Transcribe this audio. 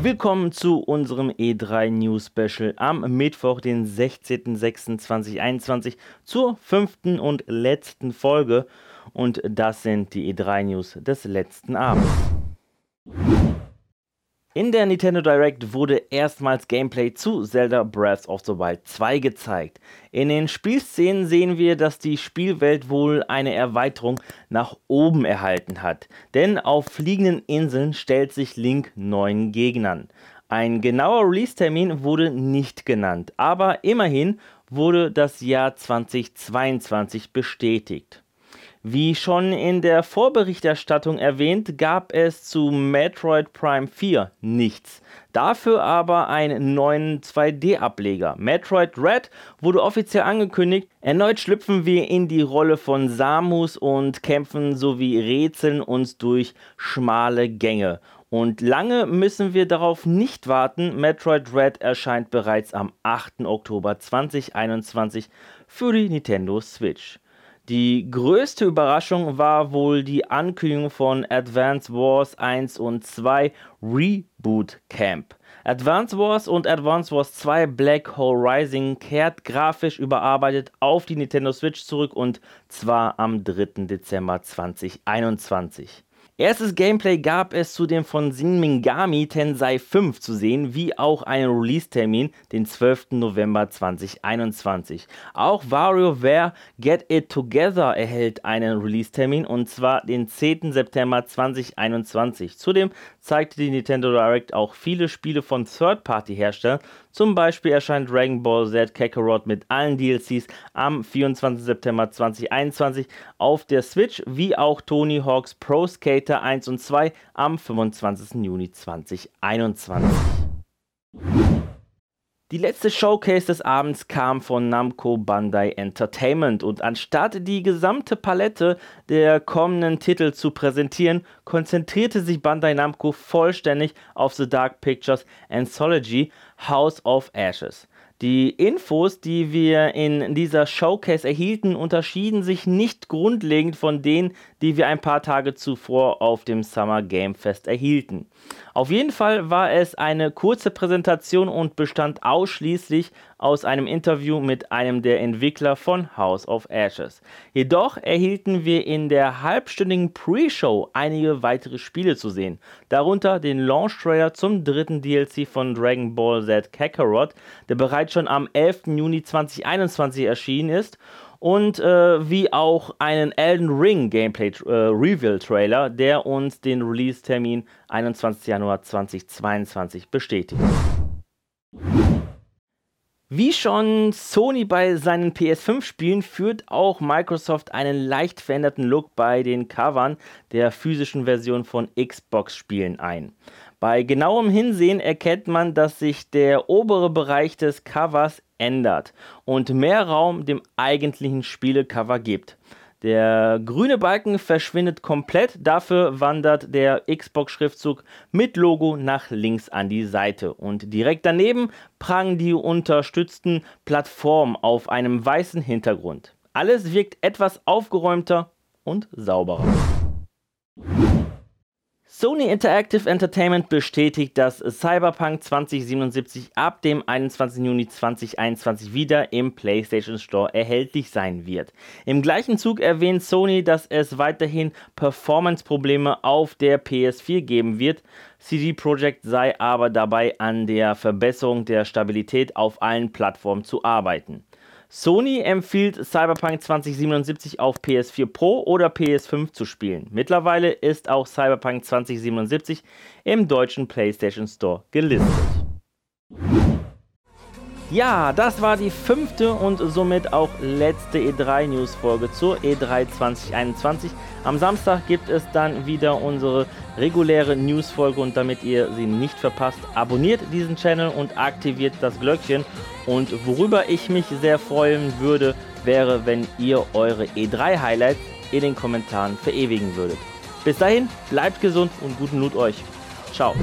Willkommen zu unserem E3 News Special am Mittwoch, den 16.06.2021 zur fünften und letzten Folge. Und das sind die E3 News des letzten Abends. In der Nintendo Direct wurde erstmals Gameplay zu Zelda Breath of the Wild 2 gezeigt. In den Spielszenen sehen wir, dass die Spielwelt wohl eine Erweiterung nach oben erhalten hat. Denn auf fliegenden Inseln stellt sich Link neuen Gegnern. Ein genauer Release-Termin wurde nicht genannt, aber immerhin wurde das Jahr 2022 bestätigt. Wie schon in der Vorberichterstattung erwähnt, gab es zu Metroid Prime 4 nichts. Dafür aber einen neuen 2D-Ableger. Metroid Red wurde offiziell angekündigt. Erneut schlüpfen wir in die Rolle von Samus und kämpfen sowie rätseln uns durch schmale Gänge. Und lange müssen wir darauf nicht warten. Metroid Red erscheint bereits am 8. Oktober 2021 für die Nintendo Switch. Die größte Überraschung war wohl die Ankündigung von Advance Wars 1 und 2 Reboot Camp. Advance Wars und Advance Wars 2 Black Hole Rising kehrt grafisch überarbeitet auf die Nintendo Switch zurück und zwar am 3. Dezember 2021. Erstes Gameplay gab es zu dem von Shin Mingami Tensei 5 zu sehen, wie auch einen Release-Termin, den 12. November 2021. Auch WarioWare Get It Together erhält einen Release-Termin und zwar den 10. September 2021. Zudem zeigte die Nintendo Direct auch viele Spiele von Third-Party-Herstellern, zum Beispiel erscheint Dragon Ball Z Kakarot mit allen DLCs am 24. September 2021 auf der Switch, wie auch Tony Hawk's Pro Skater 1 und 2 am 25. Juni 2021. Die letzte Showcase des Abends kam von Namco Bandai Entertainment und anstatt die gesamte Palette der kommenden Titel zu präsentieren, konzentrierte sich Bandai Namco vollständig auf The Dark Pictures Anthology House of Ashes. Die Infos, die wir in dieser Showcase erhielten, unterschieden sich nicht grundlegend von denen, die wir ein paar Tage zuvor auf dem Summer Game Fest erhielten. Auf jeden Fall war es eine kurze Präsentation und bestand ausschließlich aus einem Interview mit einem der Entwickler von House of Ashes. Jedoch erhielten wir in der halbstündigen Pre-Show einige weitere Spiele zu sehen, darunter den Launch-Trailer zum dritten DLC von Dragon Ball Z Kakarot, der bereits schon am 11. Juni 2021 erschienen ist und äh, wie auch einen Elden Ring Gameplay äh, Reveal Trailer, der uns den Release-Termin 21. Januar 2022 bestätigt. Wie schon Sony bei seinen PS5-Spielen führt auch Microsoft einen leicht veränderten Look bei den Covern der physischen Version von Xbox-Spielen ein. Bei genauem Hinsehen erkennt man, dass sich der obere Bereich des Covers ändert und mehr Raum dem eigentlichen Spielecover gibt. Der grüne Balken verschwindet komplett, dafür wandert der Xbox-Schriftzug mit Logo nach links an die Seite. Und direkt daneben prangen die unterstützten Plattformen auf einem weißen Hintergrund. Alles wirkt etwas aufgeräumter und sauberer. Sony Interactive Entertainment bestätigt, dass Cyberpunk 2077 ab dem 21. Juni 2021 wieder im PlayStation Store erhältlich sein wird. Im gleichen Zug erwähnt Sony, dass es weiterhin Performance-Probleme auf der PS4 geben wird. CD Projekt sei aber dabei an der Verbesserung der Stabilität auf allen Plattformen zu arbeiten. Sony empfiehlt Cyberpunk 2077 auf PS4 Pro oder PS5 zu spielen. Mittlerweile ist auch Cyberpunk 2077 im deutschen PlayStation Store gelistet. Ja, das war die fünfte und somit auch letzte E3-News-Folge zur E3 2021. Am Samstag gibt es dann wieder unsere reguläre News-Folge und damit ihr sie nicht verpasst, abonniert diesen Channel und aktiviert das Glöckchen. Und worüber ich mich sehr freuen würde, wäre, wenn ihr eure E3-Highlights in den Kommentaren verewigen würdet. Bis dahin, bleibt gesund und guten Loot euch. Ciao.